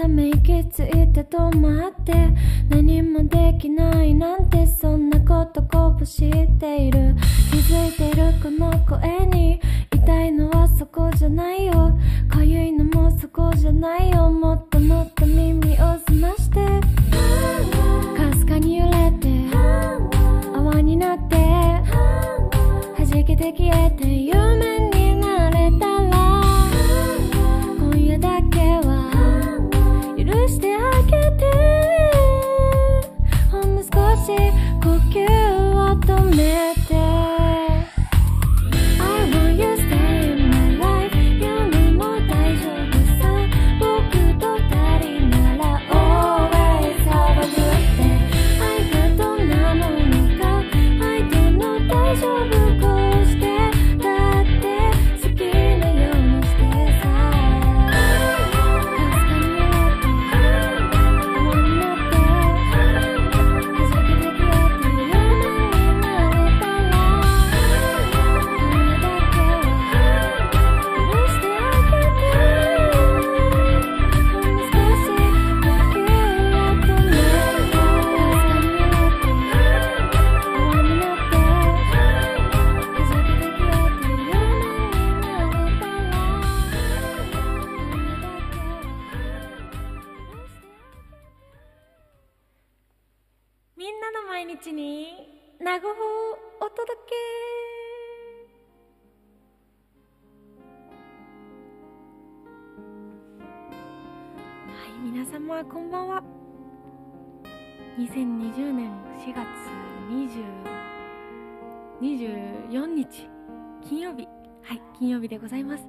ため息ついて止まって何もできないなんてそんなことこぼしている気づいてるこの声に痛いのはそこじゃないよかゆいのもそこじゃないよもっともっ皆様こんばんは。2020年4月20 24日金曜日。はい金曜日でございます。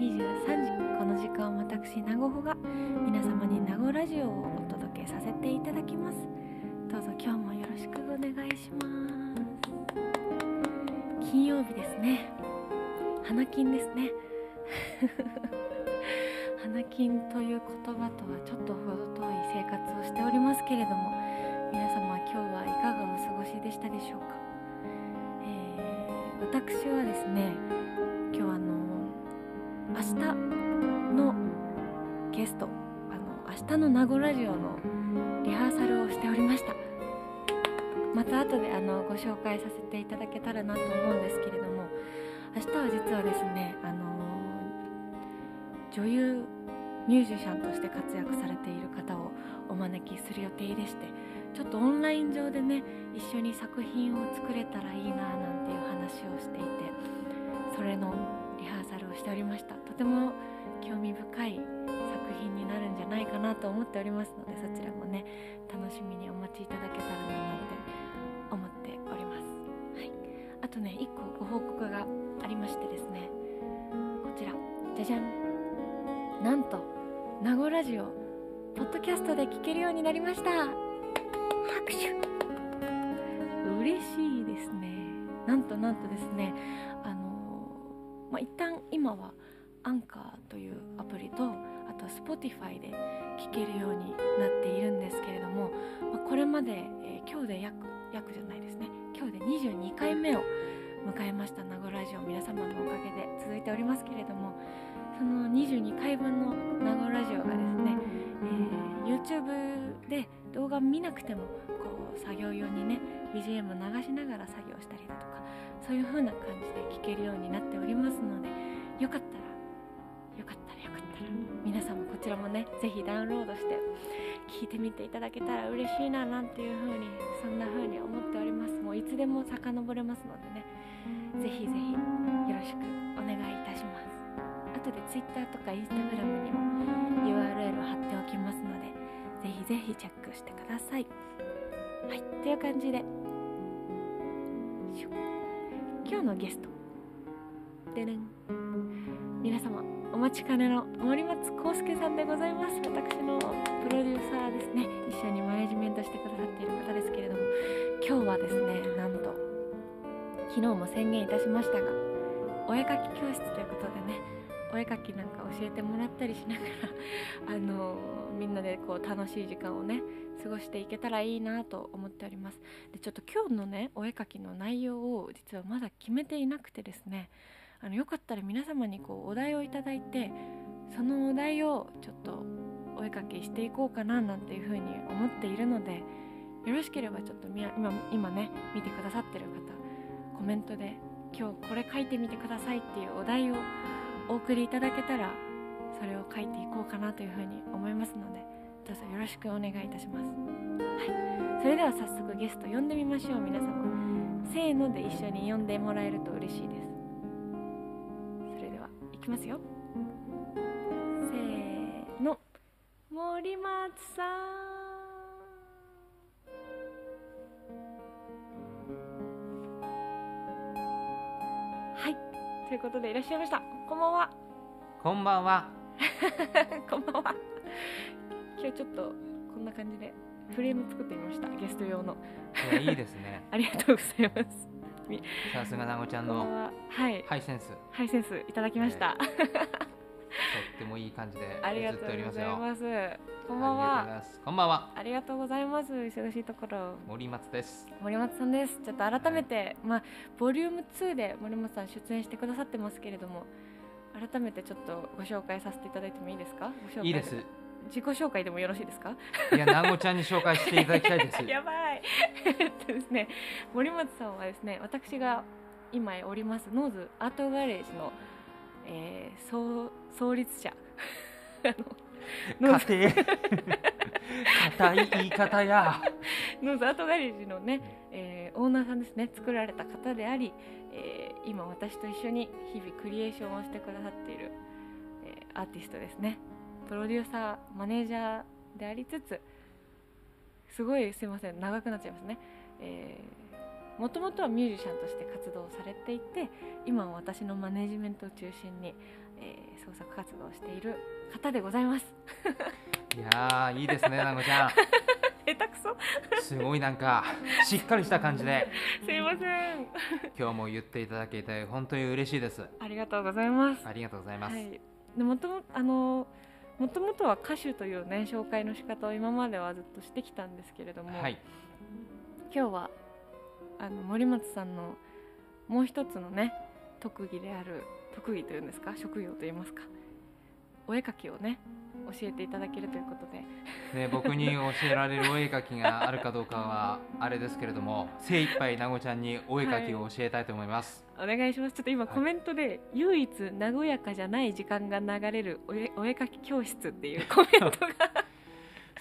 23時この時間私名護が皆様に名護ラジオをお届けさせていただきます。どうぞ今日もよろしくお願いします。金曜日ですね。花金ですね。花金という言葉とはちょっと程遠い生活をしておりますけれども皆様今日はいかがお過ごしでしたでしょうか、えー私はですね今日あの明日のゲストあの明日の名護ラジオのリハーサルをしておりました。また後であのご紹介させていただけたらなと思うんですけれども明日は実はですねあの女優ミュージシャンとして活躍されている方をお招きする予定でしてちょっとオンライン上でね一緒に作品を作れたらいいななんていう話をしていてそれのリハーサルをしておりました。とても興味深い作品になるんじゃないかなと思っておりますのでそちらもね楽しみにお待ちいただけたらななんて思っております、はい、あとね1個ご報告がありましてですね。こちら。じゃじゃん。なんと。名護ラジオポッドキャストで聞けるようになりました。拍手。嬉しいですね。なんとなんとですねあのまあ一旦今はアンカーというアプリとあとは Spotify で聞けるようになっているんですけれども、まあこれまで、えー今日で約約じゃないですね。今日で22回目を迎えました名護ラジオ皆様のおかげで続いておりますけれどもその22回分の名護ラジオがですね、えー YouTube で動画見なくてもこう作業用にね BGM 流しながら作業したりだとかそういう風な感じで聴けるようになっておりますのでよかったらよかったらよかったら皆さんもこちらもねぜひダウンロードして聞いてみていただけたら嬉しいななんていう風にそんな風に思っております。もういつでも遡れますのでねぜひぜひよろしくお願いいたします。後で Twitter とか Instagram にも URL を貼っておきますのでぜひぜひチェックしてください。はいという感じで。今日のゲスト。でねん。皆様お待ちかねの森松康介さんでございます。私のプロデューサーですね。一緒にマネジメントしてくださっている方ですけれども。今日はですねなんと昨日も宣言いたしましたがお絵かき教室ということでねお絵かきなんか教えてもらったりしながらあのみんなでこう楽しい時間をね過ごしていけたらいいなと思っております。でちょっと今日のねお絵かきの内容を実はまだ決めていなくてですねあのよかったら皆様にこうお題をいただいてそのお題をちょっとお絵かきしていこうかななんていうふうに思っているのでよろしければちょっと今今ね見てくださってる方コメントで今日これ書いてみてくださいっていうお題をお送りいただけたらそれを書いていこうかなというふうに思いますのでどうぞよろしくお願いいたします。はい。それでは早速ゲスト呼んでみましょう皆様。せーので一緒に呼んでもらえると嬉しいです。それではいきますよ。せーの。森松さん。ということでいらっしゃいました。こんばんは。こんばんは。こんばんは。今日ちょっとこんな感じでフレーム作ってみました。ゲスト用の。いやいいですね。ありがとうございます。さすがなごちゃんのハイセンス、とハイセンスいただきました、ってもいい感じで ありがとうご。ざいますこんばんは。こんばんは。ありがとうございます忙しいところ森松です。森松さんですちょっと改めて、まあボリューム2で森松さん出演してくださってますけれども改めてちょっとご紹介させていただいてもいいですか？ご紹介いいです。自己紹介でもよろしいですか？いや、なごちゃんに紹介していただきたいです。やばいえっとですね森松さんはですね私が今おりますノーズアートガレージの、えー創創立者あの 家庭。硬い言い方や。ノーズアートガレージのね、えーオーナーさんですね作られた方であり、えー今私と一緒に日々クリエーションをしてくださっている、えーアーティストですねプロデューサーマネージャーでありつつすごいすいません長くなっちゃいますね、えもともとはミュージシャンとして活動されていて今は私のマネジメントを中心に、えー創作活動をしている方でございますいやー、いいですね、なごちゃん。下手くそすごいなんか、しっかりした感じで、すいません今日も言っていただけて、本当に嬉しいです。ありがとうございますありがとうございます。はい、でもともあのもともとは歌手というね紹介の仕方を今まではずっとしてきたんですけれども、はい。今日はあの森松さんのもう一つのね特技である特技というんですか？職業といいますかお絵描きをね教えていただけるということで。ね、僕に教えられるお絵描きがあるかどうかはあれですけれども 精一杯なごちゃんにお絵描きを教えたいと思います、お願いします。ちょっと今はい。コメントで、唯一和やかじゃない時間が流れるお絵お絵描き教室っていうコメントが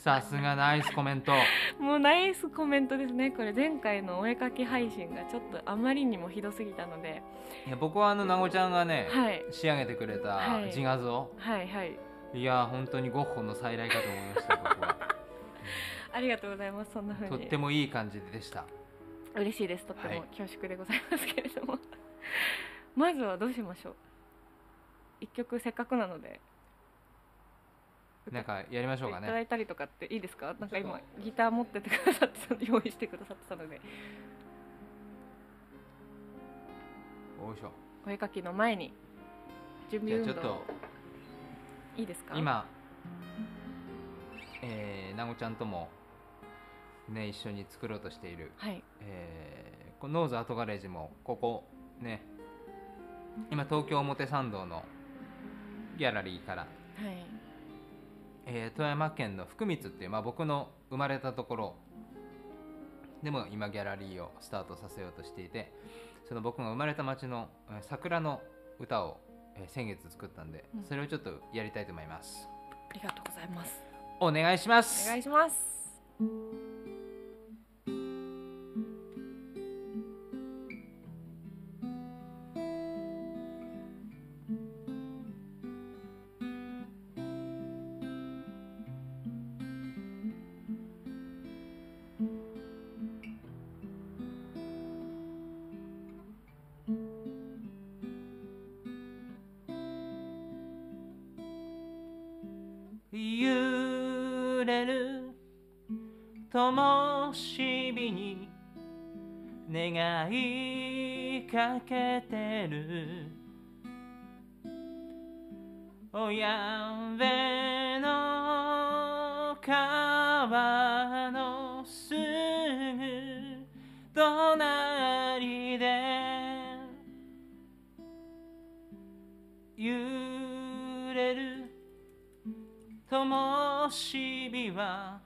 さすがナイスコメント。もうナイスコメントですねこれ。前回のお絵描き配信がちょっとあまりにもひどすぎたので。いや僕はあのなごちゃんがね、はい。仕上げてくれたはい。自画像、はいはい。い、や本当にゴッホの再来かと思いました僕は、ありがとうございますそんな風とっにてもいい感じでした。嬉しいです。とってはい。も恐縮でございますけれども、まずはどうしましょう。一曲せっかくなので なんかやりましょうかいただねいたりとかっていいですか？なんか今ギター持っててくださって用意してくださってたので。おいしょ。お絵描きの前に準じ備運動。ちょっと。いいですか？今えー、なごちゃんともね一緒に作ろうとしている。はい。えーこのノーズアートガレージもここね。今東京表参道のギャラリーから、はいえー富山県の福光っていう、まあ、僕の生まれたところでも今ギャラリーをスタートさせようとしていてその僕が生まれた町のえー桜の歌を、えー先月作ったんでうん。それをちょっとやりたいと思います、ありがとうございます。お願いします。お願いしますけてる。親上の川のすぐ隣で揺れる灯星日は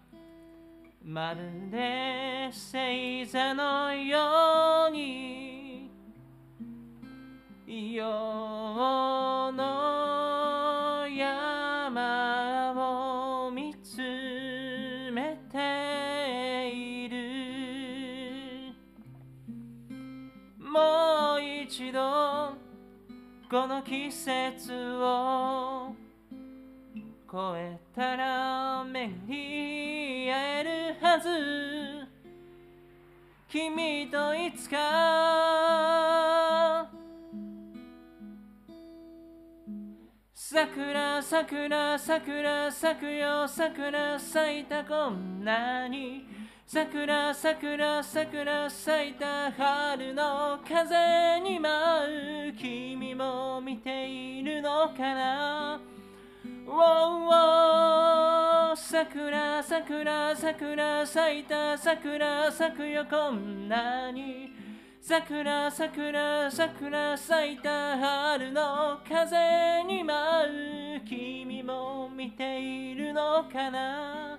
まるで星座のように世の山を見つめている。もう一度この季節を越えたら目に会えるはず。君といつか桜桜桜咲くよ桜咲いたこんなに。桜桜桜咲いた春の風に舞う君も見ているのかな。ウォーウォー桜桜桜咲いた桜咲くよこんなに。桜桜桜咲いた春の風に舞う。君も見ているのかな？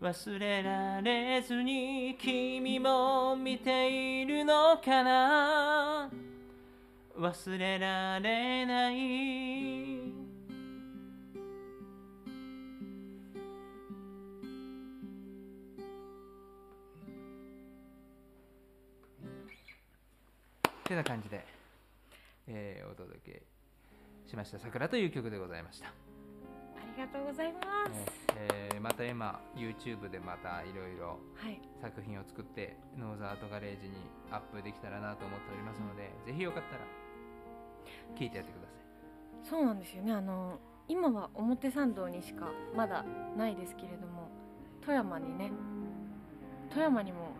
忘れられずに君も見ているのかな？忘れられないてな感じで、えーお届けしました「桜」という曲でございました、ありがとうございます、ねえーまた今 YouTube でまたいろいろはい。作品を作ってノーザートガレージにアップできたらなと思っておりますのでぜひよかったら聞いてやってください。そうなんですよね。あの今は表参道にしかまだないですけれども富山にね富山にも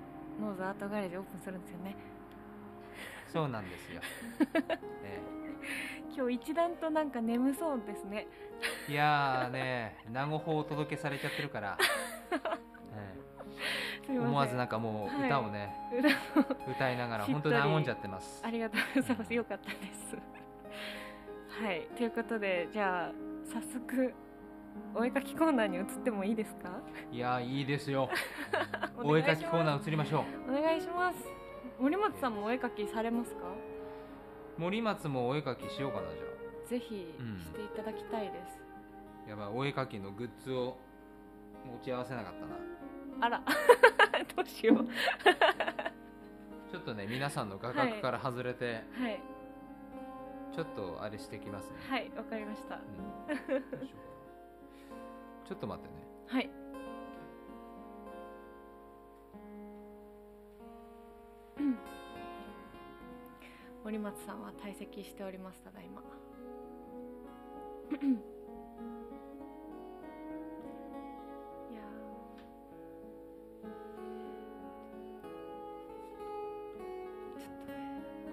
ノーズアートガレージオープンするんですよねそうなんですよ、え今日一段となんか眠そうですね。ーいやーね名護法お届けされちゃってるから、え思わずなんかもう歌をね、歌いながら本当に和んじゃってます。ありがとうございます。よかったです。はい。ということでじゃあ早速お絵かきコーナーに移ってもいいですか？いやーいいですよ。お お絵かきコーナー移りましょう。お願いします森松さんもお絵かきされますか？森松もお絵かきしようかなじゃぜひうんしていただきたいです、あやばいお絵かきのグッズを持ち合わせなかったな。あら。どうしよう。ちょっとね皆さんの画角から外れて、はい。ちょっとあれしてきますね、はいわかりました。うん。ちょっと待ってね。はい森松さんは退席しておりますただいまいやー。ちょっとね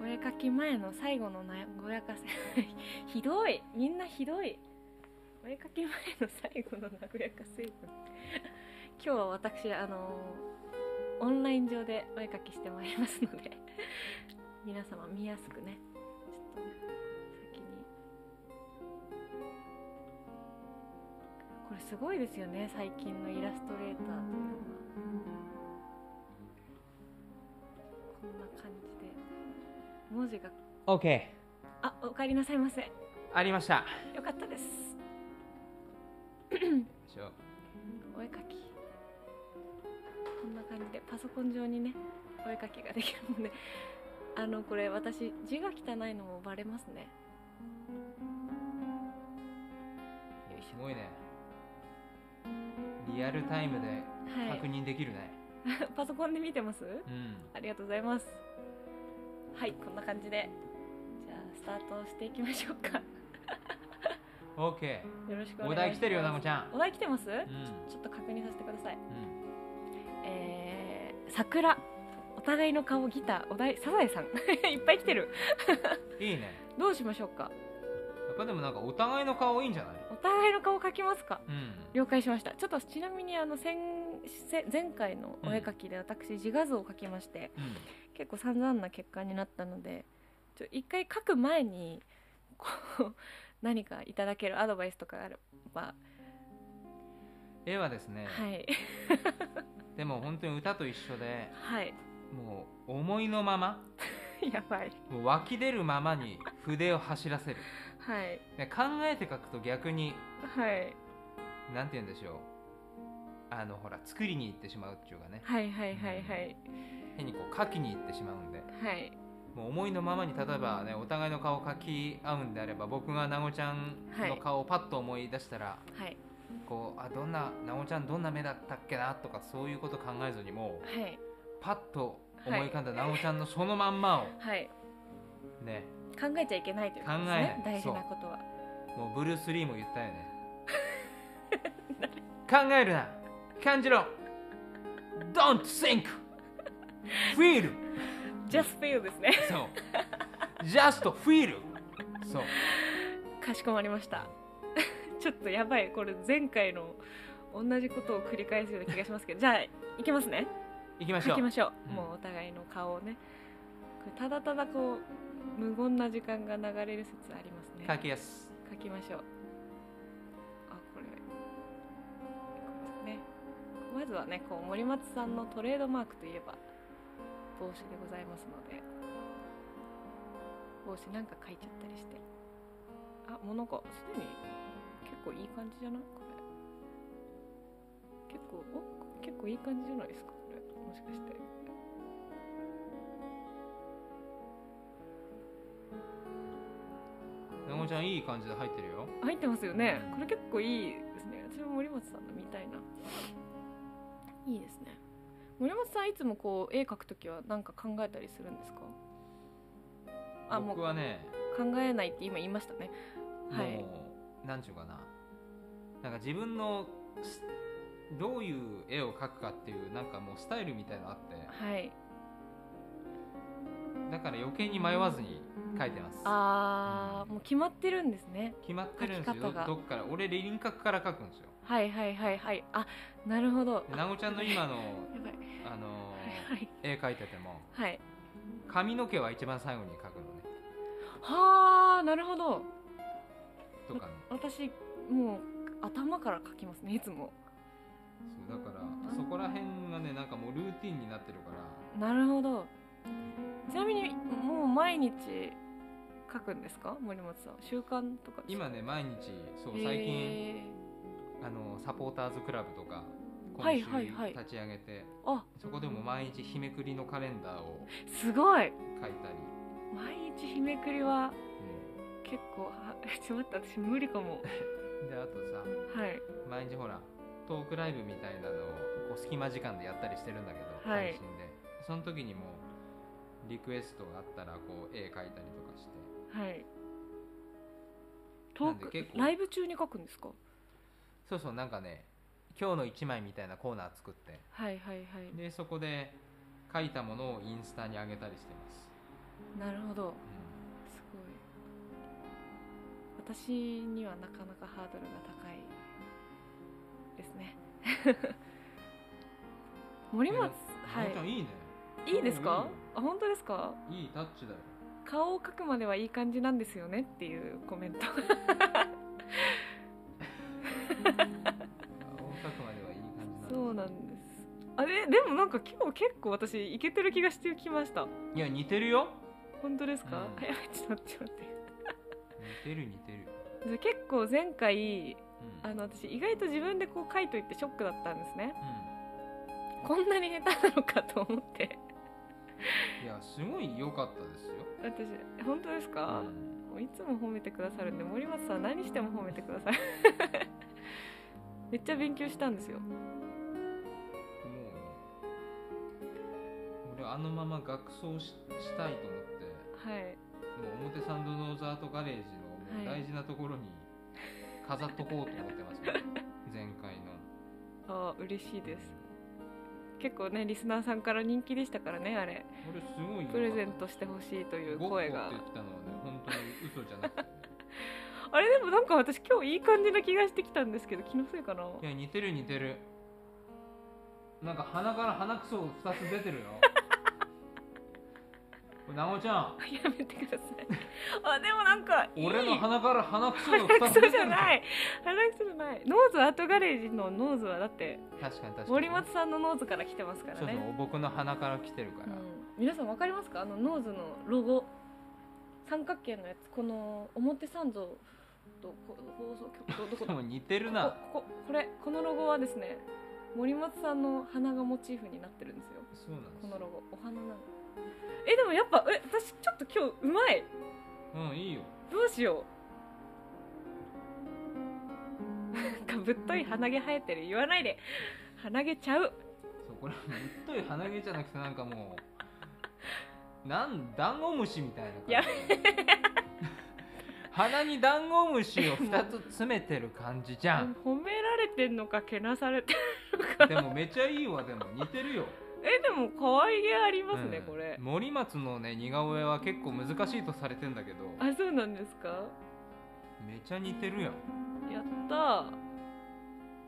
お絵かき前の最後のなごやかせ。ひどい。みんなひどい。お絵かき前の最後の和やか成分今日は私あのオンライン上でお絵かきしてまいりますので 皆様見やすくね。ちょっと先に。これすごいですよね最近のイラストレーターというのは。こんな感じで。文字が。OK あお帰りなさいませ。ありました。よかったです。お絵かき。こんな感じでパソコン上にねお絵かきができるので あのこれ私字が汚いのもバレますね。すごいね。リアルタイムで確認できるね、い パソコンで見てます？うん。ありがとうございます。はいこんな感じで。じゃあスタートしていきましょうか。OK よろしくお願いします。お題来てるよなごちゃん。お題来てます、うん。ちょっと確認させてください。うんえー、桜。お互いの顔ギター。お題サザエさん。いっぱい来てる。いいね。どうしましょうか。やっぱでもなんかお互いの顔いいんじゃない？お互いの顔描きますか。うん。了解しました。ちょっとちなみにあの先せ前回のお絵描きで私自画像を描きまして、うん。結構散々な結果になったのでちょ一回描く前にこう 何かいただけるアドバイスとかあれば。絵はですね、はいでも本当に歌と一緒ではい。もう思いのまま やばい。もう湧き出るままに筆を走らせる。はい。で考えて書くと逆にはい。なんて言うんでしょう。あのほら作りに行ってしまうっていうかね。はいはいはいはい。変にこう書きに行ってしまうんで。はい。もう思いのままに例えばねお互いの顔を描き合うんであれば僕がなごちゃんの顔をパッと思い出したら、はいこうあどんななごちゃんどんな目だったっけなとかそういうこと考えずにもうはい。パッと思い浮かんだなごちゃんのそのまんまを はい。ね。考えちゃいけないということですね。大事なことは。もうブルース・リーも言ったよね。考えるな。感じろ。Don't think. Feel. Just feel ですね。そう。Just feel. そう。かしこまりましたちょっとやばい。これ前回の同じことを繰り返すような気がしますけど。じゃあいきますね。行きましょう。書きましょう、うん。もうお互いの顔をねただただこう無言な時間が流れる説ありますね。書きやす。書きましょう。あこれこれね。まずはねこう森松さんのトレードマークといえば帽子でございますので。帽子なんか書いちゃったりして。あもうなんかすでに結構いい感じじゃないこれ。結構お結構いい感じじゃないですかこれ。もしかしてなごちゃんいい感じで入ってるよ入ってますよね。これ結構いいですね。私も森松さんの見たいな。いいですね。森松さんいつもこう絵描くときは何か考えたりするんですか？あ僕はね考えないって今言いましたね。はい。もうなんちゅうかななんか自分のすどういう絵を描くかっていうなんかもうスタイルみたいなのあって。はい。だから余計に迷わずに描いてます。あーもう決まってるんですね。決まってるんですよ。どっから俺輪郭から描くんですよ。はいはいはいはい。あなるほど。でなごちゃんの今のあのーはい絵描いててもはい。髪の毛は一番最後に描くのね。はあなるほど。とかね。私もう頭から描きますねいつも。そうだからそこら辺がねなんかもうルーティンになってるから。なるほど。ちなみにもう毎日書くんですか？森本さん。習慣とか今ね毎日そう最近、へあのサポーターズクラブとかはい今週はい。はい立ち上げて、ーあ。そこでも毎日日めくりのカレンダーをすごい。書いたり、毎日日めくりはう結構はちょっと待って私無理かも。ん であとさはい。毎日ほらトークライブみたいなのをこう隙間時間でやったりしてるんだけど、はい。配信で。その時にもリクエストがあったらこう絵描いたりとかして。はい。トークなんで結構。ライブ中に書くんですか？そうそうなんかね今日の一枚みたいなコーナー作って。はいはいはい。でそこで書いたものをインスタに上げたりしてます、なるほど私にはなかなかハードルが高いですね。森ん、松はなおちゃんいいね。いいいですか？うあ本当ですか？んいいいいタッチだよ。顔を描くまではいい感じなんですよねっていうコメント。顔を描くまではいい感じそうなんです。あれでもなんか今日結構私いけてる気がしてきました。いや似てるよ。本当ですか、うん。ちょっと待って似てる似てる、で結構前回うん。あの私意外と自分でこう書いといてショックだったんですね。うこんなに下手なのかと思って。ん、いやすごい良かったですよ、私本当ですか、うん。いつも褒めてくださるんで森松さん何しても褒めてください めっちゃ勉強したんですよ。もうね俺あのまま学装ししたいと思って。はいもう表参道ノーザートガレージの大事なところに飾っとこうと思ってますね。前回の。あー嬉しいです。結構ねリスナーさんから人気でしたからねあれ。これすごいプレゼントしてほしいというゴッホって声が言ったのはね本当に嘘じゃなくて、ね、あれでもなんか私今日いい感じな気がしてきたんですけど気のせいかな。いや似てる似てる。なんか鼻から鼻くそ2つ出てるよなごちゃん。やめてください。あでもなんかいい。俺の鼻から鼻くそが鼻くそ2つ出てるじゃない。鼻くそじゃない。 Nose Art Garage の nose はだって確かに確かに。森松さんの nose から来てますからそうそうね僕の鼻から来てるから、うん、皆さんわかりますか？あの nose のロゴ。三角形のやつ。この表参道とこ放送局とどこも似てるな。こここれこのロゴはですね森松さんの鼻がモチーフになってるんですよ。そうなんですよ。このロゴ。お花なのえでもやっぱえ私ちょっと今日うまい。うんいいよ。どうしよう。なんかぶっとい鼻毛生えてる。言わないで。鼻毛ちゃう。そうこれぶっとい鼻毛じゃなくてなんかもうなんダンゴムシみたいな感じ。や鼻にダンゴムシを2つ詰めてる感じじゃん。褒められてんのかけなされてるのか。でもめっちゃいいわでも。似てるよえでも可愛げありますね、うん。これ。森松のね似顔絵は結構難しいとされてんだけど。あそうなんですか？めちゃ似てるやん。やったー。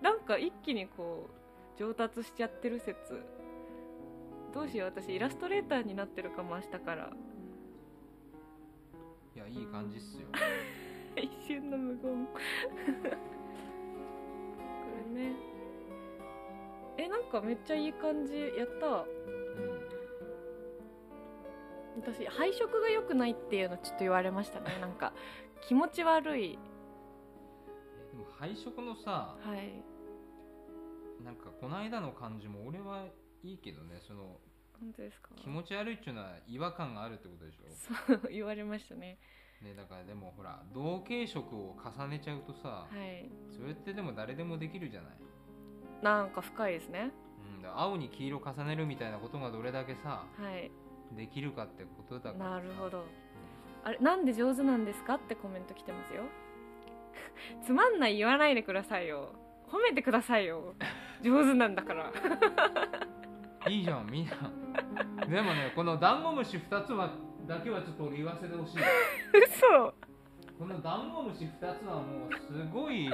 なんか一気にこう上達しちゃってる説。どうしよう私イラストレーターになってるかも明日から。いやいい感じっすよ。一瞬の無言。これねえなんかめっちゃいい感じやった。うん私配色が良くないっていうのちょっと言われましたね。なんか気持ち悪い。えでも配色のさはい。なんかこの間の感じも俺はいいけどね。その本当ですか？気持ち悪いっていうのは違和感があるってことでしょ？そう言われましたね。ねだからでもほら同系色を重ねちゃうとさはい。それってでも誰でもできるじゃない、なんか深いですね。うん、青に黄色重ねるみたいなことがどれだけさはい。できるかってことだからなるほど。あれなんで上手なんですかってコメント来てますよ。つまんない言わないでくださいよ。褒めてくださいよ。上手なんだから。いいじゃんみんな。でもねこのダンゴムシ2つはだけはちょっと俺言わせてほしい。嘘。このダンゴムシ2つはもうすごい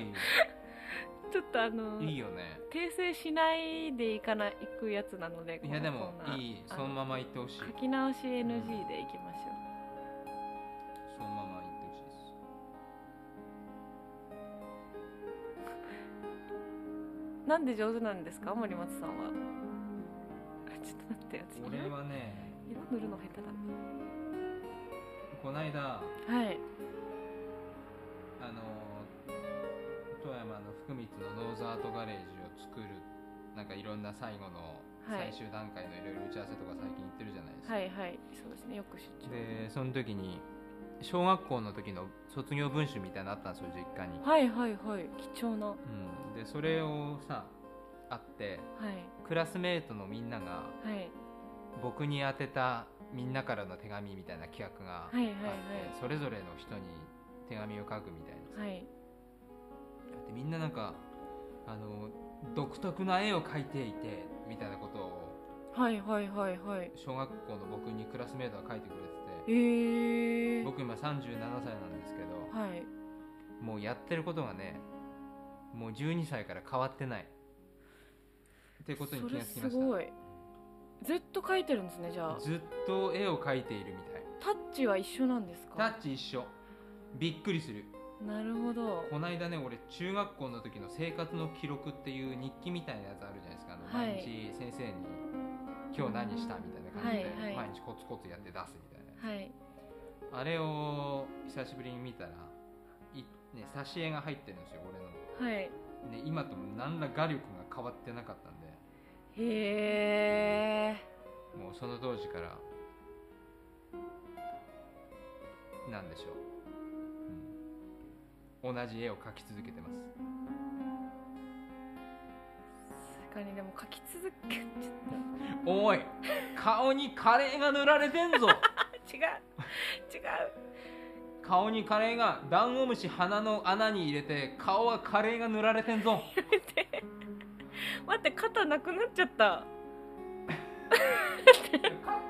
ちょっとあのいいよね。訂正しないでいかないいくやつなのでいやでもいい。あそのまま言ってほしい。書き直し NG でいきましょそのまま言ってほしいです。うなんで上手なんですか？森松さんは。あちょっと待って私俺色はね色塗るの下手だこないだはい富山の福光のノーズアートガレージを作るなんかいろんな最後のはい。最終段階のいろいろ打ち合わせとか最近行ってるじゃないですか、はい。はいそうですね。よく出張でその時に小学校の時の卒業文集みたいなのあったんですよ実家に、はいはいはい。貴重な。はうん、でそれをさあってい。クラスメートのみんながはい。僕に宛てたみんなからの手紙みたいな企画があって、はいはいはい。それぞれの人に手紙を書くみたいな。さはいでみんななんかあの独特な絵を描いていてみたいなことをはいはいはいはい。小学校の僕にクラスメートが書いてくれてえー、て僕今37歳なんですけどはい。もうやってることがねもう12歳から変わってない。ってことに気がつきましそれすごい。ずっと描いてるんですねじゃあ。たずっと絵を描いているみたい。タッチは一緒なんですタかッチ一緒。びっくりするなるほど。この間ね俺中学校の時の生活の記録っていう日記みたいなやつあるじゃないですか。あのはい。毎日先生に今日何したみたいな感じではいはい。毎日コツコツやって出すみたいな、はい。あれを久しぶりに見たらい、ね、挿絵が入ってるんですよ俺の、はい。ね、今とも何ら画力が変わってなかったんで。へえ。もうその当時からなんでしょう、うん、同じ絵を描き続けてます。確かにでも描き続けちゃっおい顔にカレーが塗られてんぞ。た 違う違う。顔にカレーがダンゴムシ鼻の穴に入れて顔はカレーが塗られてんぞ。待って肩なくなっちゃった。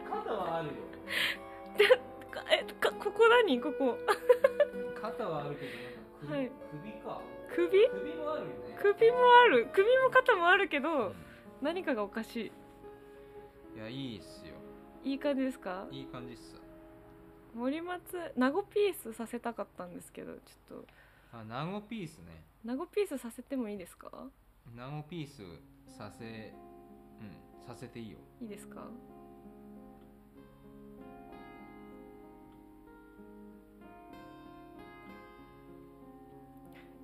肩はあるよ。かえかここ何？ここ。肩はあるけどはい。首か。首？首もあるよね。首もある。首も肩もあるけど何かがおかしい。やいいっすよ。いいい感じですか？いい感じっす。森松ナゴピースさせたかったんですけどちょっと。あナゴピースね。ナゴピースさせてもいいですか？ナゴピースさせうんさせていいよ。いいですか？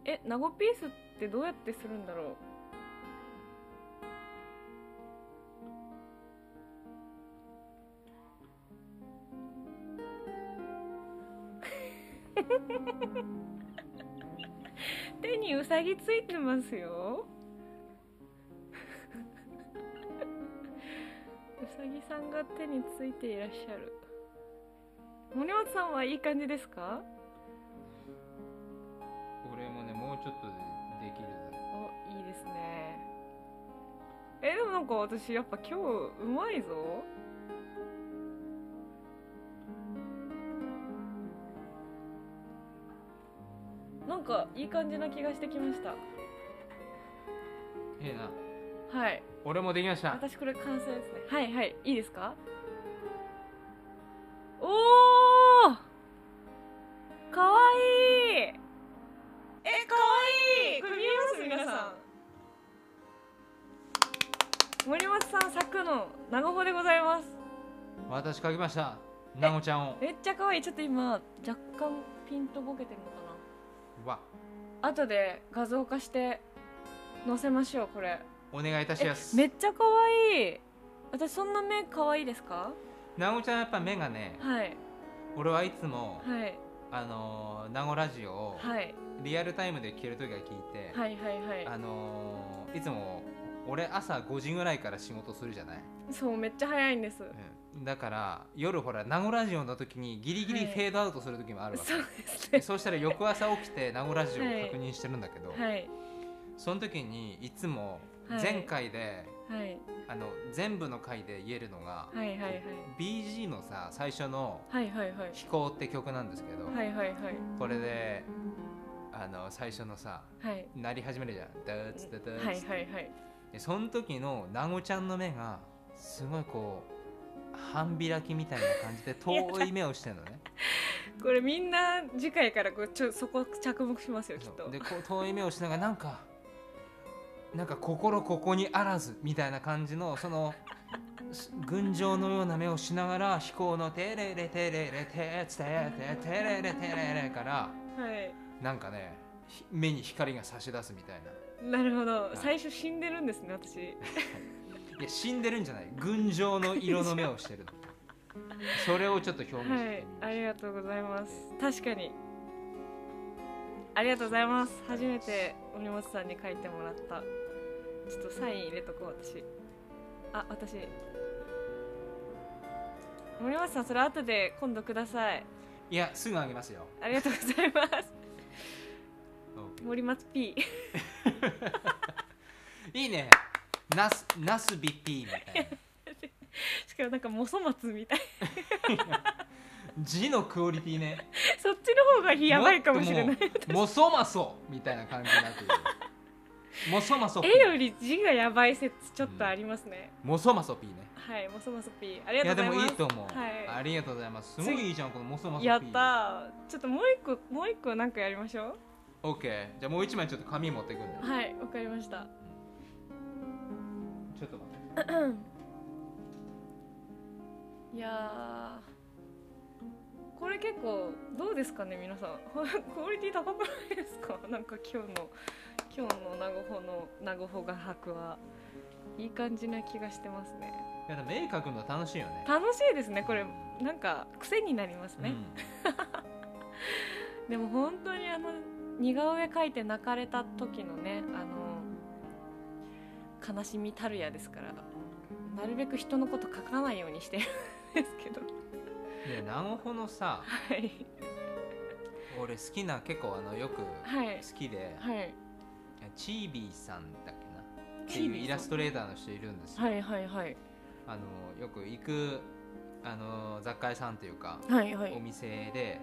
えナゴピースってどうやってするんだろう？手にうさぎついてますよ。うさぎさんが手についていらっしゃる。森本さんはいい感じですか？ちょっとでできるぜおいいですね。えでもなんか私やっぱ今日うまいぞ。なんかいい感じな気がしてきました。ええな。はい。俺もできました。私これ完成ですね。はいはい。いいですか？私書きました。なごちゃんを。めっちゃかわい。いちょっと今若干ピンとボケてるのかわ。な後で画像化して載せましょうこれ。お願いいたしえます。めっちゃかわい。い私そんな目かわいいですか？なごちゃんやっぱ目がねはい。俺はいつもはい。あのーなごラジオをはい。リアルタイムで聞ける時は聞いて、はいはいはい。あのーいつも俺朝5時ぐらいから仕事するじゃない、そうめっちゃ早いんです。うん。だから夜ほら名護ラジオの時にギリギリはい。フェードアウトする時もあるわけ、そうですね。でそうしたら翌朝起きて名護ラジオを確認してるんだけど、はい。その時にいつもはい。前回で、はい。あの全部の回で言えるのが、はいはいはい。BG のさ最初のはいはいはい「飛行」って曲なんですけど、はいはいはい。これであの最初のさはい。鳴り始めるじゃん「ダーツダダーツ」はいはいはいでその時のなごちゃんの目がすごいこう半開きみたいな感じで 遠い目をしてるのね。これみんな次回からこうちょそこ着目しますよきっと。でこう遠い目をしながらなんかなんか心ここにあらずみたいな感じのそのす 群青のような目をしながら飛行の「テレレテレレテツテテテレレテレレ」からはい。なんかねひ目に光が差し出すみたいななるほど。い。最初死んでるんですね私。い。や死んでるんじゃない。群青の色の目をしてるの。それをちょっと表現してみはい。ありがとうございます。確かに。ありがとうございます。初めて森本さんに書いてもらった。ちょっとサイン入れとこう私。あ私。森本さんそれ後で今度ください。いやすぐあげますよ。ありがとうございます森松 P いいね。ナスナスビピーみたいな。しかもなんかもそ松みたい。字のクオリティね。そっちの方がやばいかもしれない。もそまそみたいな感じになってるもそまそピ絵よーり字がやばい説ちょっとありますね、もそまそピーね。はいもそもそ P ありいやでもがとうございます。いいと思う、はい。ありがとうございます。すごいいいじゃんこのもそまそピーやったー。ちょっともう一個もう一個なんかやりましょオッケーじゃあもう一枚ちょっと紙持ってくんだはいわかりました。ちょっと待って。いやーこれ結構どうですかね皆さん。クオリティ高くないですか？なんか今日の今日の名護穂の名護穂画伯は。いい感じな気がしてますね。いやでも絵描くの楽しいよね。楽しいですねこれ。なんか癖になりますね、でも本当にあの似顔絵描いて泣かれた時のねあの悲しみたるやですからなるべく人のこと書かないようにしてるんですけど。うんで長穂のさはい。俺好きな結構あのよくはい。好きで、はい。チービーさんだっけな？ってチービーさん。いうイラストレーターの人いるんですよ、はいはいはい。あのよく行くあの雑貨屋さんというか、おはいはい。店で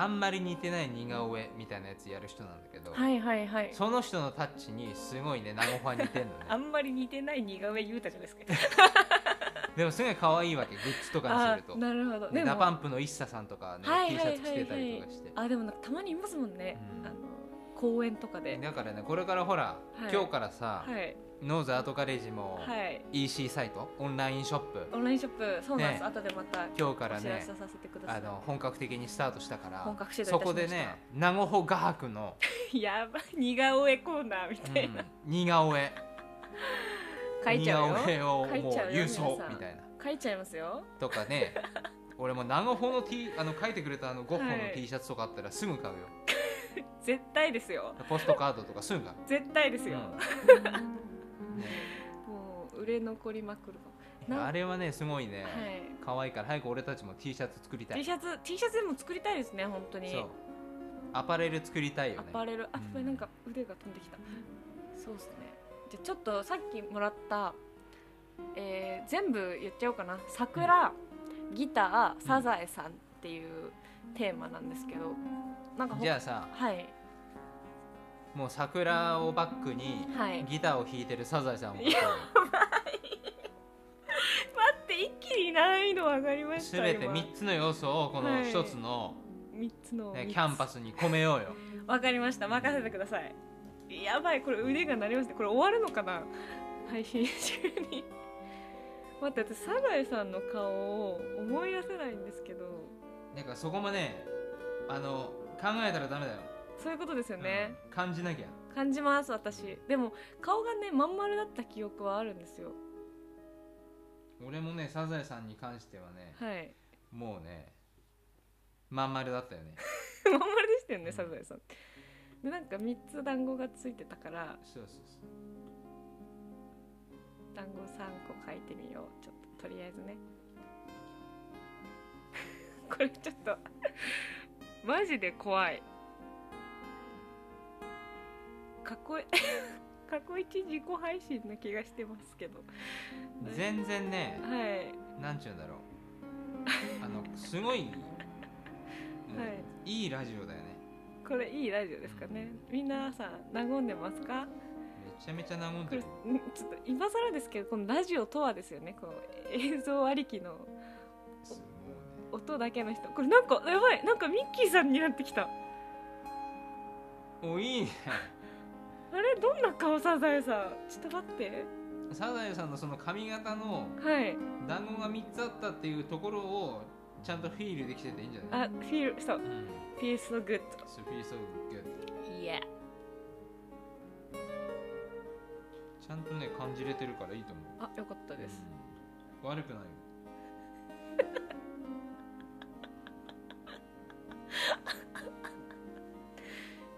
あんまり似てない似顔絵みたいなやつやる人なんだけど、はいはいはい。その人のタッチにすごいね長穂は似てんの あねんまり似てない似顔絵言うたじゃないですか。でもすごい可愛いわけグッズとかにすると。あなるほど。ででも DA PUM P の ISSA さんとかね、はい T シャツ着てたりとかして、あでもなんかたまにいますもんね、うん。あの公園とかで。だからねこれからほら、はい。今日からさ、はい Nose Art Garage もはい。EC サイトオンラインショップ。オンラインショップ。そうなんです、ね。後でまた今日からねあの本格的にスタートしたからそこでね名護保画伯の、やばい似顔絵コーナーみうたいな、ん、似顔絵。書いちゃうよ。似顔絵をもう郵送みたいな。書いちゃいますよ。とかね俺も名護保の T あの書いてくれたあのゴッホのはい。T シャツとかあったらすぐ買うよ、絶対ですよ。ポストカードとかすぐ買う。絶対ですよ、うん。ね もう売れ残りまくるかもなあれはねすごいね、はい。可愛いから早く俺たちも T シャツ作りたい。T シャツ T シャツでも作りたいですね本当に。そう。アパレル作りたいよアねパレル。あうん。これなんか腕が飛んできた。そうですね。じゃあちょっとさっきもらった、えー全部言っちゃおうかな。桜、ギターサザエさんっていうテーマなんですけど。なんかほじゃあさはいもう桜をバックにはい。ギターを弾いてるサザエさんをいや待って一気に難易度上がりましたすべて3つの要素をこのはい。1つの、3つのキャンパスに込めようよ。わかりました。任せてください。やばいこれ腕が鳴りますね。これ終わるのかな？配信中に。待って私サザエさんの顔を思い出せないんですけど。だからそこもねあの考えたらダメだよ、そういうことですよね、うん。感じなきゃ。感じます私。でも顔がねまん丸だった記憶はあるんですよ。俺もねサザエさんに関してはねはい。もうねまん丸だったよね。まん丸でしたよねサザエさん。でなんか3つ団子がついてたからそうそうそう。団子3個書いてみようちょっととりあえずね。これちょっとマジで怖い過去過去一自己配信な気がしてますけど。全然ねはい。なんちゅうんだろう。あのすごい、うん はい。いいラジオだよね。これいいラジオですかね。みん。なさん和んでますか？めちゃめちゃ和んでる。んちょっと今更ですけどこのラジオとはですよね。この映像ありきの音だけの人。これなんかやばい。なんかミッキーさんになってきた。おいいねあれどんな顔サザエさん？ちょっと待って。サザエさんのその髪型のはい。団子が3つあったっていうところをちゃんとフィールできてていいんじゃない？あフィールそう。うん。feel so good So feel so good いやちゃんとね感じれてるからいいと思う。あよかったです、うん。悪くないよ。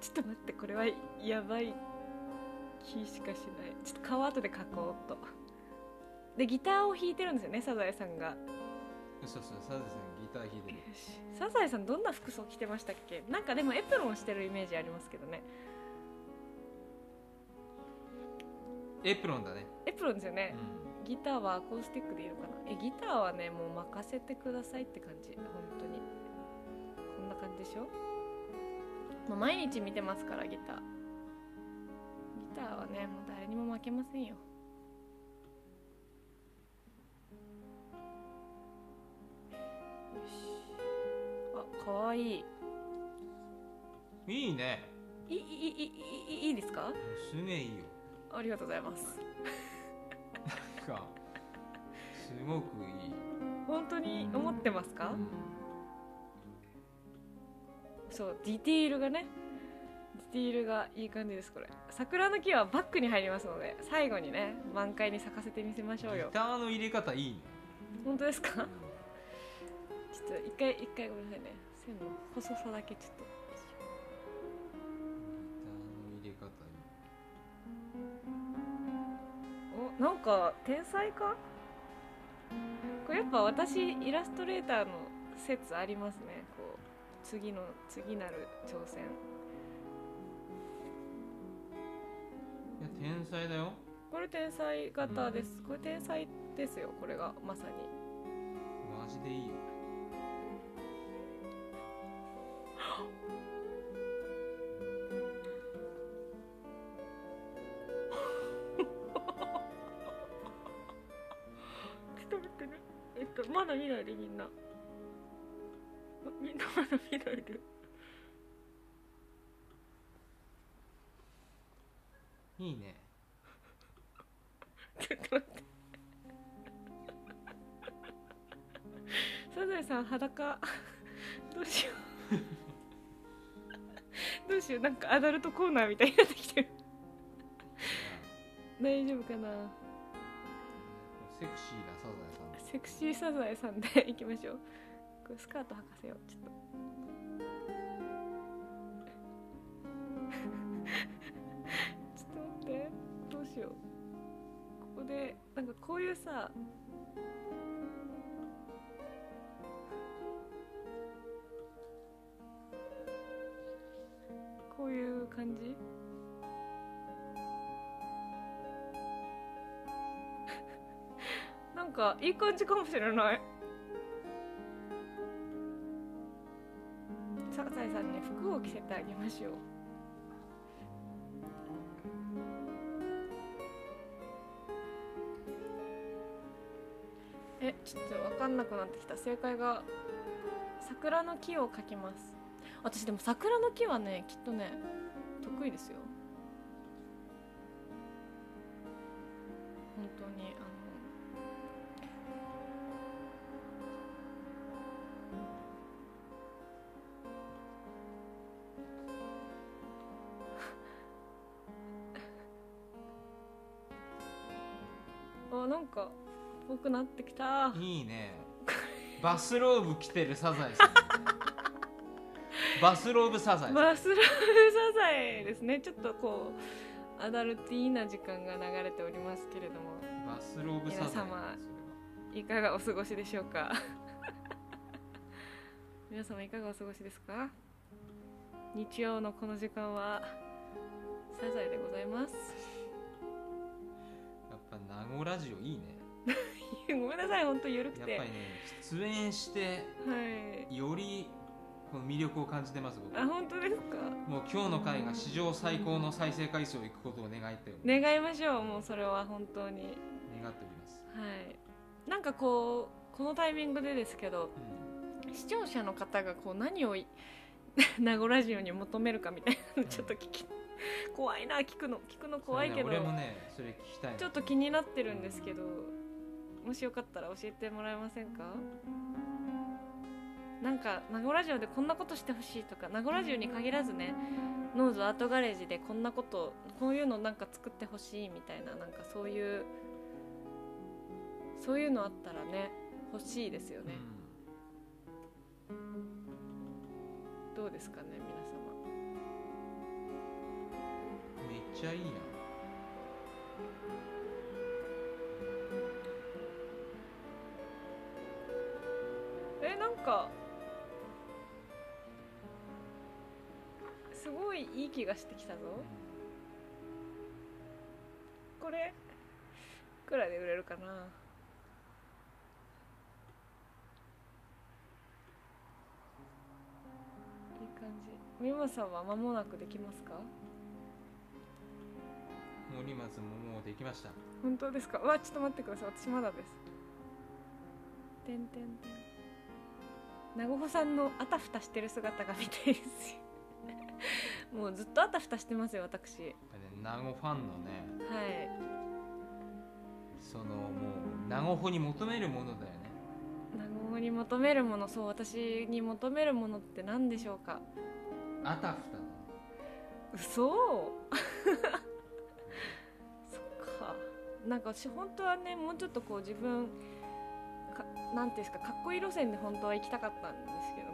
ちょっと待ってこれはやばい気しかしない。ちょっと顔後で描こうと。でギターを弾いてるんですよねサザエさんが。そうそうサザエさんギター弾いてる。サザエさんどんな服装着てましたっけ？なんかでもエプロンしてるイメージありますけどね。エプロンだね、エプロンですよね。う、ん。ギターはアコースティックでいいのかな？えギターはねもう任せてくださいって感じ。本当に。こんな感じでしょ？もう毎日見てますからギター。ギターはねもう誰にも負けませんよ。あかわいい。いいね。いいいいいいいいですか？すげえいいよ。ありがとうございます。なんかすごくいい。本当に思ってますか、うん、そうディテールがねティールがいい感じですこれ。桜の木はバックに入りますので最後にね満開に咲かせてみせましょうよ。ギターの入れ方いいね、本当ですか？ちょうんっと一回一回ごめんなさいね。線の細さだけちょっと。ギターの入れ方いいおなんか天才か？これやっぱ私イラストレーターの説ありますね。こう次の次なる挑戦いや天才だよ。これ天才型です、これ天才ですよこれがまさに。マジでいいよ。ちょっと待ってね。えっとまだ見ないでみんな。みんなまだ見ないで裸。どうしよう。どうしよう。なんかアダルトコーナーみたいになってきてる。大丈夫かな。セクシーなサザエさん。セクシーサザエさんでいきましょう。これスカート履かせよう。ちょっと。ちょっと待って。どうしよう。ここでなんかこういうさこういう感じ？なんかいい感じかもしれない。サザエさんね服を着せてあげましょう。えちょっと分かんなくなってきた。正解が桜の木を描きます私でも桜の木はねきっとね得意ですよ。本当にあの あなんかぽくなってきた。いいね。バスローブ着てるサザエさん バスローブサザエ。バスローブサザエですね。ちょっとこうアダルティーな時間が流れておりますけれども。バスローブサザエ。皆様いかがお過ごしでしょうか？皆様いかがお過ごしですか？日曜のこの時間はサザエでございます。やっぱ名護ラジオいいね。ごめんなさい本当緩くて。やっぱりね出演してはい。よりこの魅力を感じてます僕。あ本当ですか？もう今日の回が史上最高の再生回数をいくことを願っており願いましょうもうそれは本当に。願っております、はい。なんかこうこのタイミングでですけどうん。視聴者の方がこう何をい 名護ラジオに求めるかみたいなのちょっと聞き怖いな聞くの聞くの怖いけど、ね俺もねそれ聞きたいのちょっと気になってるんですけどもしよかったら教えてもらえませんか？なんか名護ラジオでこんなことしてほしいとか名護ラジオに限らずねノーズアートガレージでこんなことこういうのなんか作ってほしいみたいななんかそういうそういうのあったらね欲しいですよね、どうですかね皆様。うんめっちゃいいなえなんかすごいいい気がしてきたぞ。これいくらで売れるかな？いい感じ。美馬さんは間もなくできますか？森松ももうできました。本当ですか？うわちょっと待ってください。私まだです。てんてんてん。名護さんのあたふたしてる姿が見たいですよもうずっとあたふたしてますよ私。名護ファンのねはい。そのもう名護法に求めるものだよね。名護に求めるものそう私に求めるものって何でしょうか。あたふただね。嘘。そっか。なんか私本当はねもうちょっとこう自分かなんていうんですかかっこいい路線で本当は行きたかったんですけど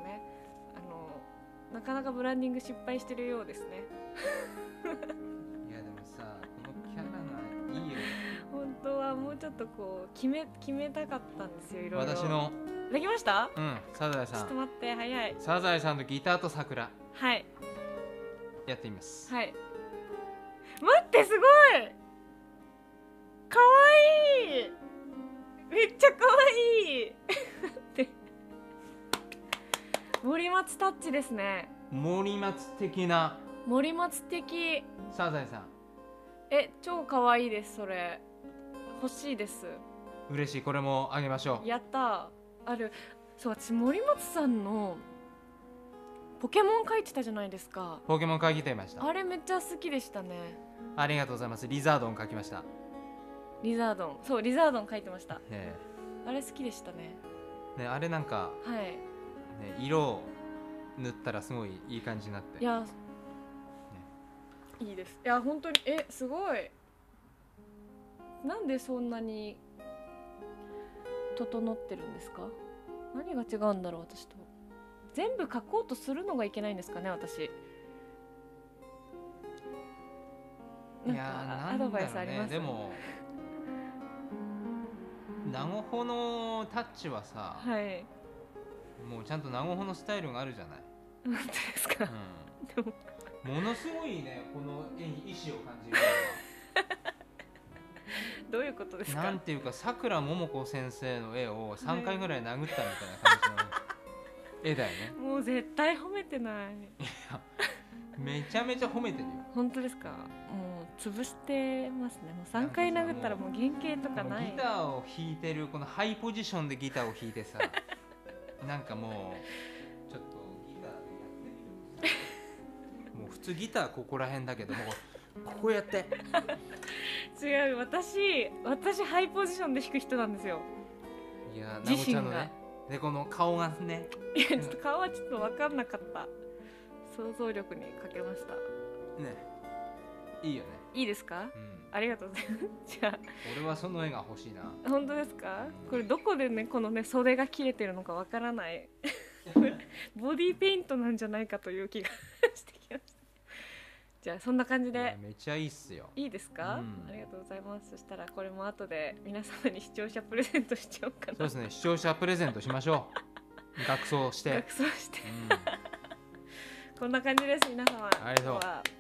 なかなかブランディング失敗してるようですね。いやでもさこのキャラがいいよ 本当はもうちょっとこう決め決めたかったんですよいろいろ。私の？できました？うんサザエちょさんっと待って早いサザエさんとギターと桜はい。やってみます。はい。待ってすごい！かわいい！めっちゃかわいい森松タッチですね。森松的な。森松的。サザエさん。え超かわいいですそれ。欲しいです。嬉しい。これもあげましょやった。ある。そう私森松さんのポケモン描いてたじゃないですか。うポケモン会議ていました。あれめっちゃ好きでしたね。ありがとうございます。リザードン書きました。リザードン。そうリザードン描いてました。えあれ好きでしたね。えねあれなんか、はいね、色を塗ったらすごいいい感じになって。いや、いいです。いや本当にえすごい。なんでそんなに整ってるんですか？何が違うんだろう私と。全部書こうとするのがいけないんですかね私。なんいやーかアドバイスあります？ね。でもナゴホのタッチはさ、はいもうちゃんとナゴホのスタイルがあるじゃない、本当ですか、でもうん、も。のすごいねこの絵に意志を感じる どういうことですか？なんていうかさくらももこ先生の絵を3回ぐらい殴ったみたいな感じの絵。だよね。もう絶対褒めてない。めちゃめちゃ褒めてるよ。本当ですか？もう潰してますね。もう3回殴ったらもう原型とかない。ギターを弾いてるこのハイポジションでギターを弾いてさなんかもうちょっとギターでやってみるとさもう普通ギターここら辺だけどもここやって。違う私私ハイポジションで弾く人なんですよ。いやなご自身がちゃんのねでこの顔がね。いやちょっと顔はちょっと分かんなかった。想像力にかけました。ね。いいよね。いいですか？うんありがとうございます。じゃ俺はその絵が欲しいな。あ本当ですか？これどこでねこのね袖が切れてるのか分からない。ボディーペイントなんじゃないかという気がしてきました。じゃあそんな感じで。めっちゃいいっすよ。いいですか、うん。ありがとうございます。そしたらこれも後で皆様に視聴者プレゼントしちゃおうかな。そうですね。視聴者プレゼントしましょう。学装して、学装して。うん。こんな感じです皆様。ありがとう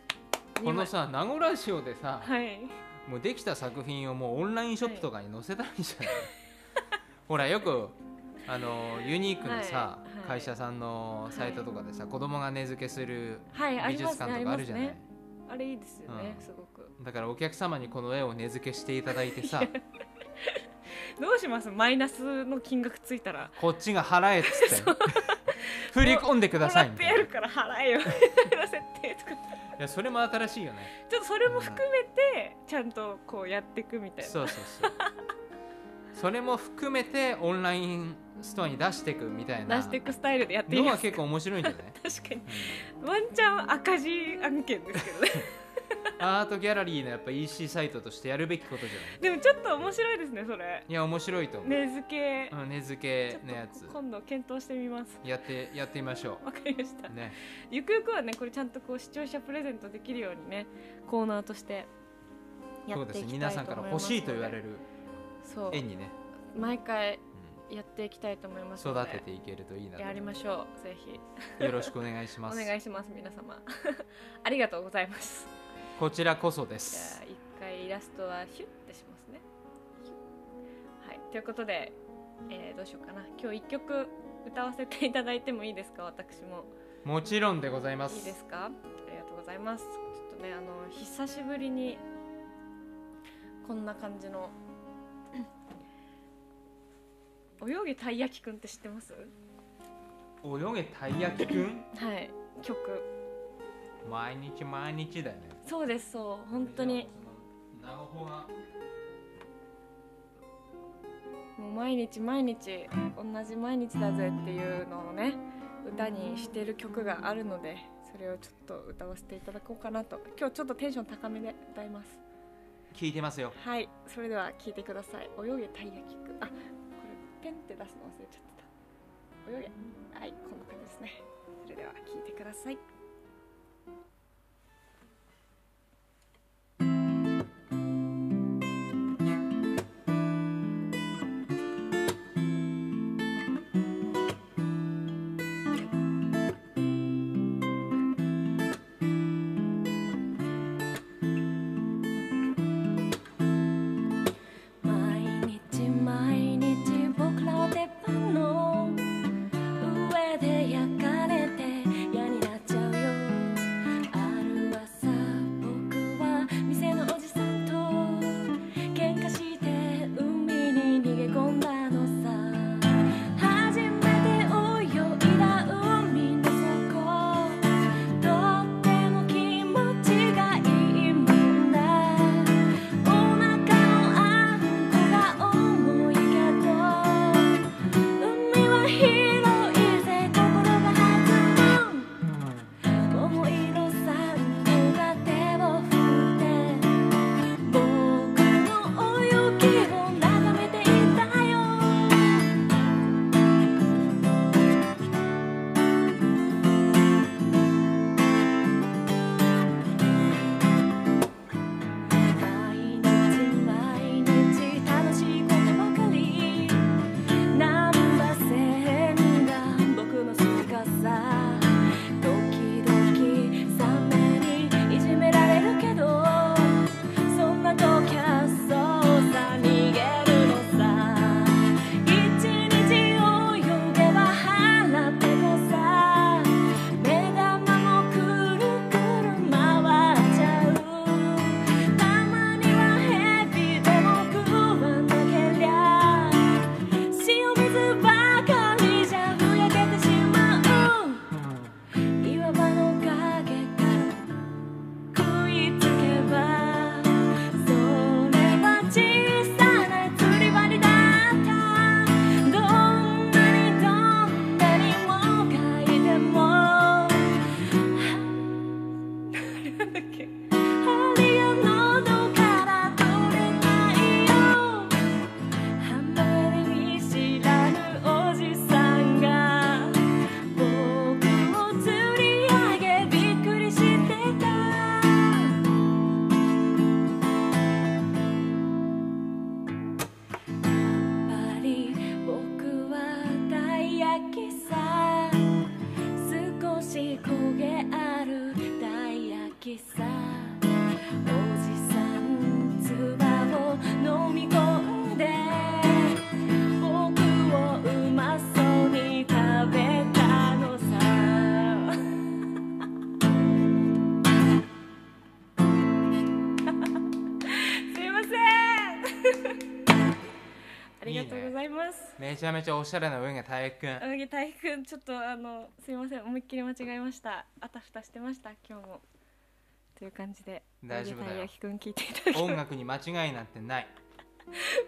このさ名護ラジオでさ、はいもうできた作品をもうオンラインショップとかに載せたらいじゃない、ほらよくあのユニークなさ、はい。はい。会社さんのサイトとかでさ、子供が値付けするはいあ美術館とかあるじゃない、ありますね。あれいいですよね、うん。すごく。だからお客様にこの絵を値付けしていただいてさ どうします？マイナスの金額ついたら。こっちが払えっつって 振り込んでくださいもらってやるから払えよ。み たいな設定とかやそれも新しいよね。ちょっとそれも含めてちゃんとこうやっていくみたいな。そうそうそう。それも含めてオンラインストアに出していくみたいな。出していくスタイルでやっていのいですは結構面白いんじゃない、確かに。うんワンチャン赤字案件ですけどねアートギャラリーのやっぱ EC サイトとしてやるべきことじゃない？でもちょっと面白いですねそれ。いや面白いと思う、値付け。うん、値ちょ付けのやつ。今度検討してみます。やってやってみましょわかりました。うね。ゆくゆくはねこれちゃんとこう視聴者プレゼントできるようにねコーナーとしてやそうっていきたいです皆さんから欲しいと言われるるそう。絵にね、毎回うやっていきたいと思います育てていけるといいなとやりましょうぜひ。よろしくお願いしおます。願いします皆様。ありがとうございますこちらこそでじすゃあ一回イラストはヒュッてしますね。はい。ということで、えーどうしようかな。今日一曲歌わせていただいてもいいですか？私も。もちろんでございます。いいですか？ありがとうございます。ちょっとねあの久しぶりにこんな感じの泳げたい焼きくんって知ってます？泳げたい焼きくん？はい。曲毎日毎日だよね。そうですそう本当に。長穂がもう毎日毎日同じ毎日だぜっていうのをね歌にしてる曲があるのでそれをちょっと歌わせていただこうかなと。今日ちょっとテンション高めで歌います。聞いてますよ。はいそれでは聴いてください。泳げたい焼きくんあこれペンって出すの忘れちゃってた。泳げ。はいこんな感じですね。それでは聴いてくださいめちゃめちゃおしゃれな上が体育くんあげたいくんちょっとあのすいません。思いっきり間違えました。あたふたしてました。今日も。という感じで。大丈夫だよ。くん聞いていただき音楽に間違いなんてない。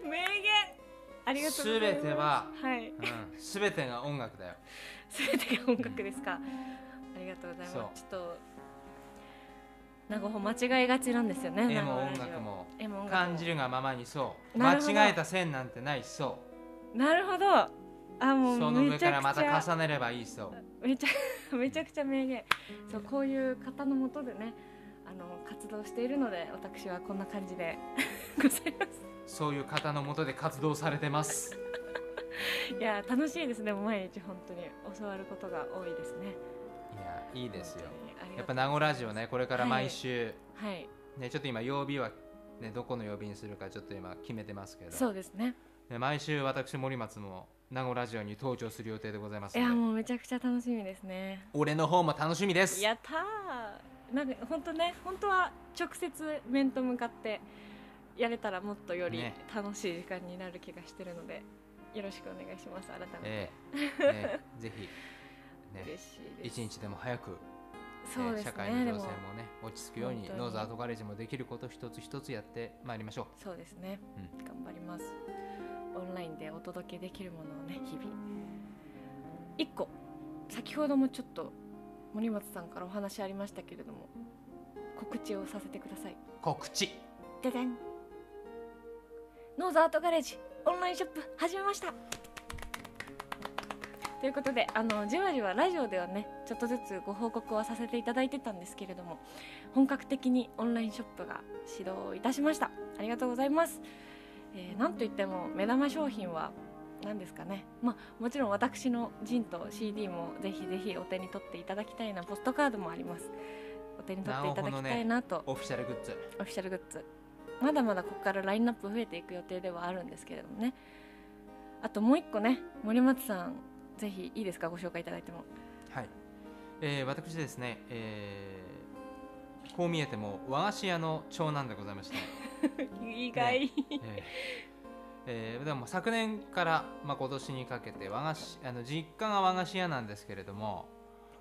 名言。ありがとうございます。全てははい。うん、全てが音楽だよ。すべてが音楽ですか、ありがとうございます。ちょっとなんか間違いがちなんですよね。絵も音楽も。絵も音楽も。感じるがままにそう。間違えた線なんてない。そなるほど。あうもそうのめちゃ上からまた重ねればいいそう。めちゃ めちゃくちゃ名言。そうこういう方のもとでねあの活動しているので私はこんな感じで ございます。そういう方のもとで活動されてます。いや楽しいですね毎日本当に。教わることが多いですね。いやいいですよ。やっぱ名護ラジオねこれから毎週、はい。ねちょっと今曜日はねどこの曜日にするかちょっと今決めてますけど。そうですねね毎週私森松も名護ラジオに登場する予定でございますいやもうめちゃくちゃ楽しみですね。俺の方も楽しみです。やったー。なんか本当ね本当は直接面と向かってやれたらもっとよりね。楽しい時間になる気がしてるので、よろしくお願いします改めて、ええ。ね。ぜひ。ね。嬉しいです。一日でも早くそうですえー社会の情勢もね落ち着くように Nose Art Garage もできること一つ一つやってまいりましょそうですね、う頑張りますオンラインでお届けできるものをね日々。1個先ほどもちょっと森松さんからお話ありましたけれども告知をさせてください。う告知。ででん。 Nose Art Garage オンラインショップ始めました。ということであのじわじわラジオではねちょっとずつご報告はさせていただいてたんですけれども本格的にオンラインショップが始動いたしました。ありがとうございます、えーなんといっても目玉商品は何ですかね。まあもちろん私のジンと CD もぜひぜひお手に取っていただきたいなポストカードもあります。お手に取っていただきたいなと。オフィシャルグッズ。オフィシャルグッズ。まだまだここからラインナップ増えていく予定ではあるんですけれどもね。あともう一個ね森松さんぜひいいですか？ご紹介いただいても。はい、えー私ですね、えーこう見えても和菓子屋の長男でございまして、意外、えー。えーでも昨年から、まあ、今年にかけて和菓子あの実家が和菓子屋なんですけれども、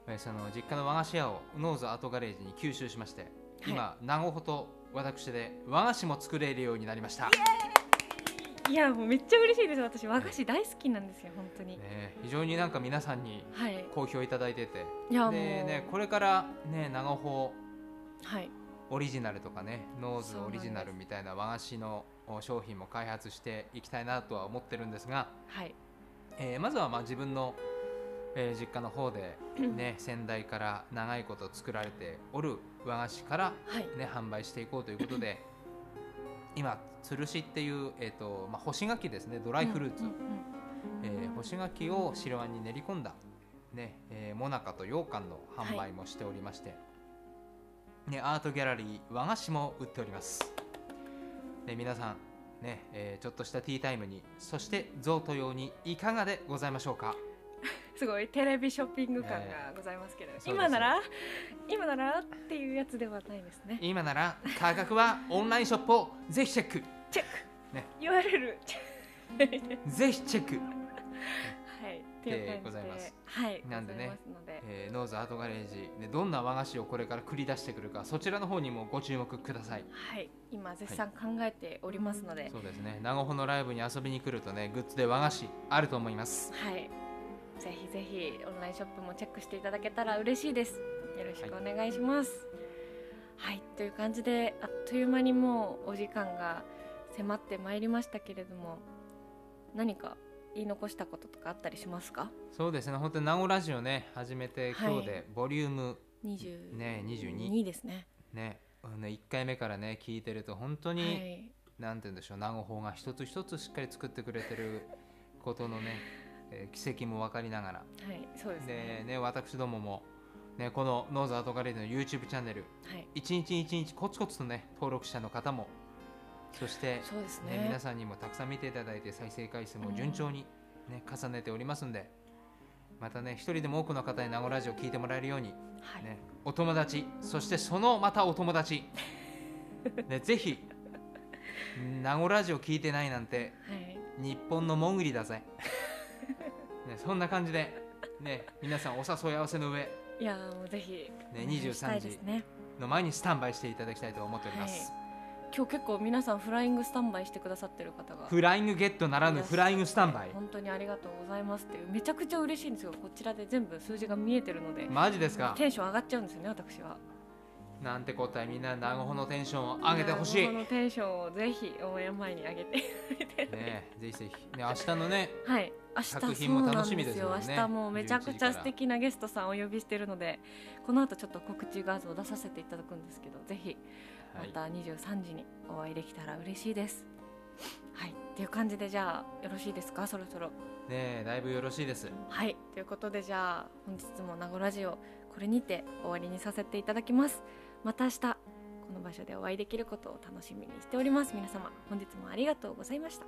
えーその実家の和菓子屋をノーズアートガレージに吸収しまして今、名護ほと私で和菓子も作れるようになりました、いやもうめっちゃ嬉しいです。私和菓子大好きなんですよ本当に、ね、非常になんか皆さんにはい。好評いただいてて。いやもう、で、ね、これからね長穂はいオリジナルとかねノーズオリジナルみたいな和菓子のお商品も開発していきたいなとは思ってるんですが、はい。えーまずはまあ自分の、えー実家の方で、ね、先代から長いこと作られておる和菓子から、はい。ね、販売していこうということで今つるしっていう、えーとまあ、干し柿ですねドライフルーツ、うんうんえー干し柿を白あんに練り込んだ、ねえー、もなかと羊羹の販売もしておりまして、ね、アートギャラリー和菓子も売っております。で皆さん、ねえーちょっとしたティータイムにそして贈答用にいかがでございましょうか？すごいテレビショッピング感がえございますけど、そうです今なら？今ならっていうやつではないですね。今なら価格はオンラインショップをぜひチェック。チェック、ね。URL ぜひチェック、でございます。はい、なんでねえーノーズアートガレージ。でどんな和菓子をこれから繰り出してくるかそちらの方にもご注目ください。はい、今絶賛考えておりますので、そうですね。長穂のライブに遊びに来るとねグッズで和菓子あると思います。はい、ぜひぜひオンラインショップもチェックしていただけたら嬉しいです。よろしくお願いします。はい、という感じであっという間にもうお時間が迫ってまいりましたけれども、何か言い残したこととかあったりしますか？そうですね。本当に名護ラジオね始めてはい。今日でボリューム二十ね22二。ですね。ねね1回目からね聞いてると本当はに、い、なんて言うんでしょう名護法が一つ一つしっかり作ってくれてる ことのね、えー奇跡も分かりながら。はい、そうですでね。ね私どももね、このノーズアートガレージの YouTube チャンネルはい。一日一日コツコツとね登録者の方もそして、そうですね。ね皆さんにもたくさん見ていただいて再生回数も順調に、ね重ねておりますんでまたね一人でも多くの方に名護ラジオ聞いてもらえるように、はい、ね、お友達そしてそのまたお友達、ね、ぜひ名護ラジオ聞いてないなんてはい。日本のモングリだぜ、ね、そんな感じで、ね、皆さんお誘い合わせの上いやーもうぜひねお願いしたいですね。の前にスタンバイしていただきたいと思っております、今日結構皆さんフライングスタンバイしてくださってる方が。フライングゲットならぬフライングスタンバイ。本当にありがとうございますっていう。めちゃくちゃ嬉しいんですよ。こちらで全部数字が見えてるので。マジですか？テンション上がっちゃうんですよね私は。なんて答えみんな長穂のテンションを上げてほしい。このテンションをぜひ応援前に上げてねぜひぜひ。ね明日のねはい。明日作品も楽しみですよね。明日もうめちゃくちゃ11時から素敵なゲストさんお呼びしてるのでこの後ちょっと告知画像を出させていただくんですけどぜひまはい。た23時にお会いできたら嬉しいです。はい。っていう感じでじゃあよろしいですか？そろそろ。ねだいぶよろしいです。はい。ということでじゃあ本日も名護ラジオこれにて終わりにさせていただきます。また明日この場所でお会いできることを楽しみにしております。皆様本日もありがとうございました